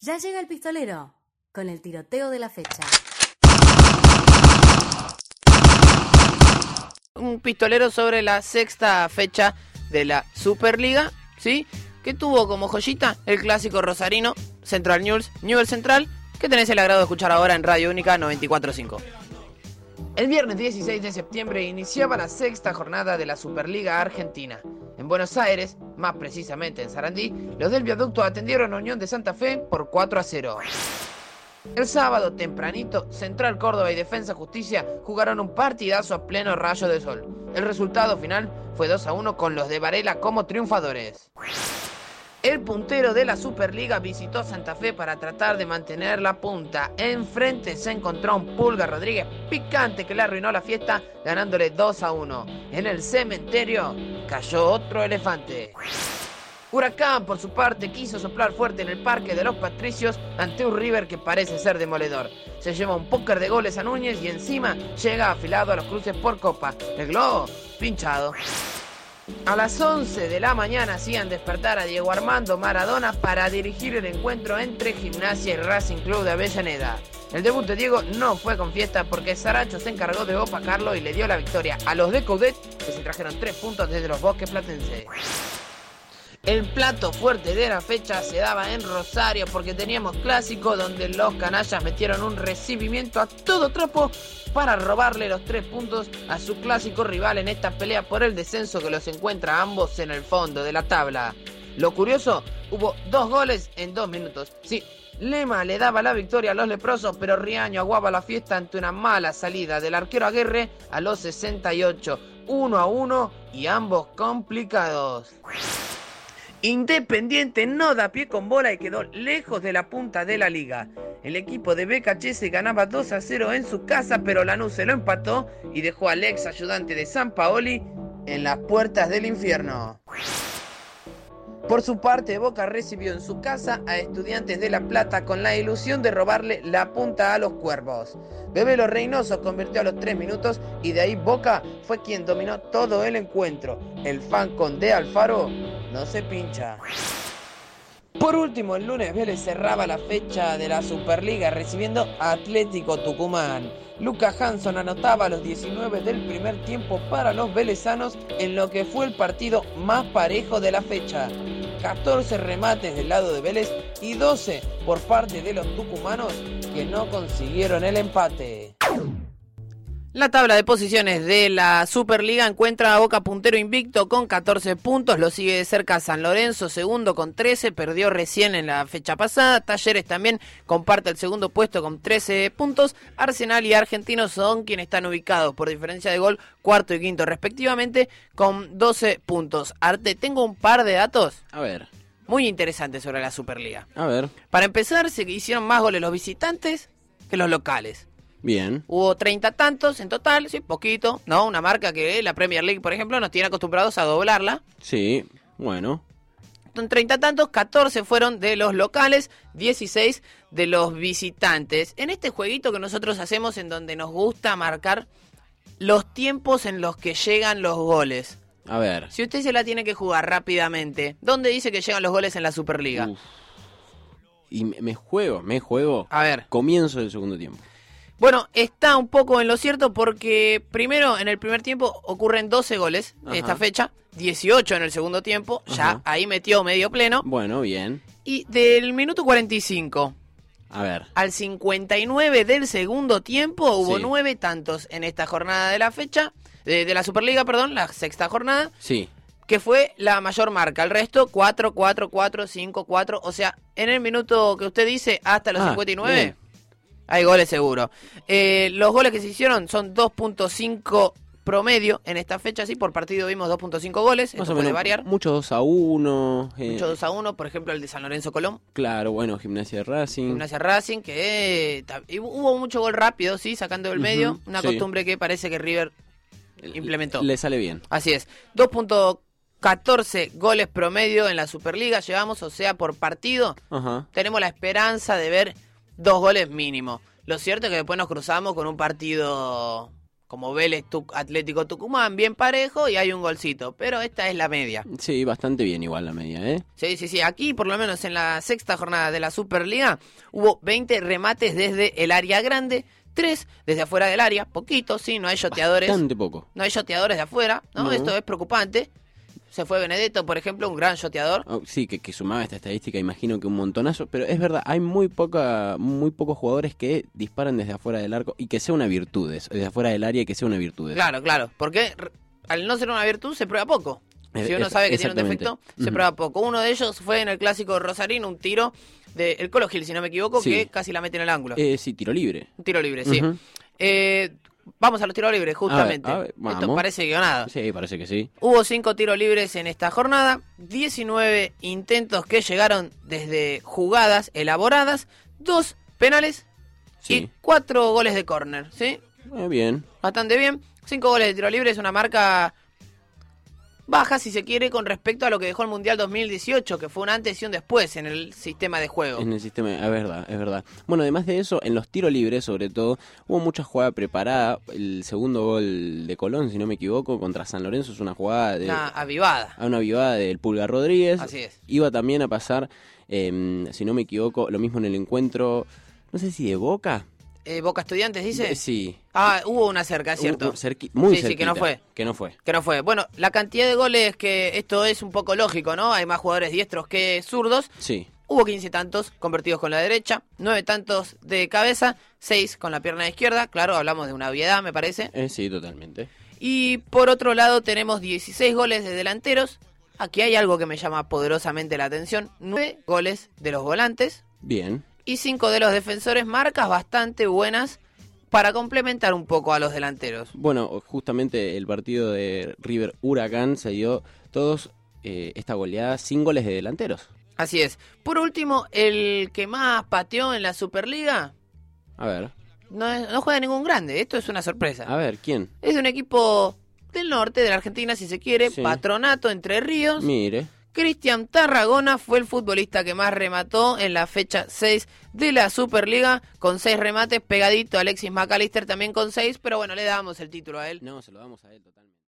Ya llega el pistolero con el tiroteo de la fecha. Un pistolero sobre la sexta fecha de la Superliga, ¿sí? Que tuvo como joyita el clásico rosarino Central News, Newell Central, que tenés el agrado de escuchar ahora en Radio Única 94.5. El viernes 16 de septiembre iniciaba la sexta jornada de la Superliga Argentina. En Buenos Aires, más precisamente en Sarandí, los del viaducto atendieron a Unión de Santa Fe por 4 a 0. El sábado, tempranito, Central Córdoba y Defensa Justicia jugaron un partidazo a pleno rayo de sol. El resultado final fue 2 a 1 con los de Varela como triunfadores. El puntero de la Superliga visitó Santa Fe para tratar de mantener la punta. Enfrente se encontró un Pulga Rodríguez picante que le arruinó la fiesta ganándole 2 a 1. En el cementerio cayó otro elefante. Huracán, por su parte, quiso soplar fuerte en el Parque de los Patricios ante un River que parece ser demoledor. Se lleva un póker de goles a Núñez y encima llega afilado a los cruces por copa. El globo, pinchado. A las 11 de la mañana hacían despertar a Diego Armando Maradona para dirigir el encuentro entre Gimnasia y Racing Club de Avellaneda. El debut de Diego no fue con fiesta porque Saracho se encargó de opacarlo y le dio la victoria a los de Coudet que se trajeron tres puntos desde los bosques platenses. El plato fuerte de la fecha se daba en Rosario porque teníamos clásico donde los canallas metieron un recibimiento a todo trapo para robarle los tres puntos a su clásico rival en esta pelea por el descenso que los encuentra ambos en el fondo de la tabla. Lo curioso, hubo dos goles en dos minutos. Sí, Lema le daba la victoria a los leprosos, pero Riaño aguaba la fiesta ante una mala salida del arquero Aguirre a los 68. 1 a 1 y ambos complicados. Independiente no da pie con bola y quedó lejos de la punta de la liga. El equipo de BKC ganaba 2 a 0 en su casa, pero Lanús se lo empató y dejó al ex ayudante de San Paoli en las puertas del infierno. Por su parte, Boca recibió en su casa a Estudiantes de La Plata con la ilusión de robarle la punta a los cuervos. Bebelo Reynoso convirtió a los 3 minutos y de ahí Boca fue quien dominó todo el encuentro. El fan con De Alfaro no se pincha. Por último, el lunes Vélez cerraba la fecha de la Superliga recibiendo Atlético Tucumán. Lucas Hanson anotaba los 19 del primer tiempo para los velezanos en lo que fue el partido más parejo de la fecha. 14 remates del lado de Vélez y 12 por parte de los tucumanos que no consiguieron el empate. La tabla de posiciones de la Superliga encuentra a Boca puntero invicto con 14 puntos, lo sigue de cerca San Lorenzo, segundo con 13, perdió recién en la fecha pasada, Talleres también comparte el segundo puesto con 13 puntos, Arsenal y Argentinos son quienes están ubicados por diferencia de gol cuarto y quinto respectivamente con 12 puntos. Arte, tengo un par de datos. A ver. Muy interesantes sobre la Superliga. A ver. Para empezar, se hicieron más goles los visitantes que los locales. Bien. Hubo 30 tantos en total, sí, poquito, ¿no? Una marca que la Premier League, por ejemplo, nos tiene acostumbrados a doblarla. Sí, bueno. Son 30 tantos, 14 fueron de los locales, 16 de los visitantes. En este jueguito que nosotros hacemos en donde nos gusta marcar los tiempos en los que llegan los goles. A ver. Si usted se la tiene que jugar rápidamente, ¿dónde dice que llegan los goles en la Superliga? Uf. Y me juego, me juego. A ver. Comienzo del segundo tiempo. Bueno, está un poco en lo cierto porque primero en el primer tiempo ocurren 12 goles en Ajá. esta fecha, 18 en el segundo tiempo, ya Ajá. ahí metió medio pleno. Bueno, bien. Y del minuto 45 A ver. al 59 del segundo tiempo hubo Sí. nueve tantos en esta jornada de la fecha, de, de la Superliga, perdón, la sexta jornada, Sí. que fue la mayor marca. El resto 4, 4, 4, 5, 4. O sea, en el minuto que usted dice hasta los Ah, 59. bien. Hay goles seguro. Eh, los goles que se hicieron son 2.5 promedio en esta fecha, sí, por partido vimos 2.5 goles, Más esto o puede variar. Mucho 2 a 1. eh, Mucho 2 a 1, por ejemplo el de San Lorenzo Colón, Claro, bueno, Gimnasia de Racing. Gimnasia Racing, que eh, hubo mucho gol rápido, sí, sacando del Ujú, medio, una sí. costumbre que parece que River implementó. Le sale bien. Así es, 2.14 goles promedio en la Superliga llevamos, o sea, por partido, Ajá. tenemos la esperanza de ver dos goles mínimo. Lo cierto es que después nos cruzamos con un partido como Vélez Tuc- Atlético Tucumán, bien parejo y hay un golcito. Pero esta es la media. Sí, bastante bien igual la media, ¿eh? Sí, sí, sí. Aquí, por lo menos en la sexta jornada de la Superliga, hubo 20 remates desde el área grande, 3 desde afuera del área, poquito, sí, no hay shoteadores. Bastante poco. No hay shoteadores de afuera, ¿no? No. Esto es preocupante. Se fue Benedetto, por ejemplo, un gran shoteador. Oh, sí, que, que sumaba esta estadística, imagino que un montonazo, pero es verdad, hay muy poca, muy pocos jugadores que disparan desde afuera del arco y que sea una virtud, eso, desde afuera del área y que sea una virtud. eso. Claro, claro. Porque al no ser una virtud se prueba poco. Si uno sabe que tiene un defecto, se prueba poco. Uno de ellos fue en el clásico Rosarino, un tiro de el Colo Gil, si no me equivoco, Sí. que casi la mete en el ángulo. Eh, sí, tiro libre. Un tiro libre, sí. Eh, vamos a los tiros libres, justamente. A ver, a ver, Esto parece guionado. Sí, parece que sí. Hubo cinco tiros libres en esta jornada, 19 intentos que llegaron desde jugadas elaboradas, dos penales y cuatro goles de córner, ¿sí? Eh, bien. Bastante bien. Cinco goles de tiro libre es una marca baja, si se quiere, con respecto a lo que dejó el Mundial 2018, que fue un antes y un después en el sistema de juego. En el sistema, es verdad, es verdad. Bueno, además de eso, en los tiros libres, sobre todo, hubo mucha jugada preparada. El segundo gol de Colón, si no me equivoco, contra San Lorenzo es una jugada de Una avivada. a una vivada del Pulga Rodríguez. Así es. Iba también a pasar, em, si no me equivoco, lo mismo en el encuentro, no sé si de Boca. Eh, Boca Estudiantes dice. Eh, Sí. Ah, hubo una cerca, es cierto. Uh, cerqui- muy Sí, sí, que no fue. Que no fue. Que no fue. Bueno, la cantidad de goles que esto es un poco lógico, ¿no? Hay más jugadores diestros que zurdos. Sí. Hubo 15 tantos convertidos con la derecha, 9 tantos de cabeza, 6 con la pierna izquierda. Claro, hablamos de una obviedad, me parece. Eh, sí, totalmente. Y por otro lado tenemos 16 goles de delanteros. Aquí hay algo que me llama poderosamente la atención. 9 goles de los volantes Bien. Y 5 de los defensores. Marcas bastante buenas para complementar un poco a los delanteros. Bueno, justamente el partido de River Huracán se dio todos eh, esta goleada sin goles de delanteros. Así es. Por último, el que más pateó en la Superliga A ver, no, es- no juega ningún grande. Esto es una sorpresa. a ver, ¿quién? Es de un equipo del norte, de la Argentina, si se quiere. Sí. Patronato Entre Ríos. Mire. Cristian Tarragona fue el futbolista que más remató en la fecha 6 de la Superliga, con 6 remates, pegadito Alexis McAllister también con 6, pero bueno, le damos el título a él. No, se lo damos a él totalmente.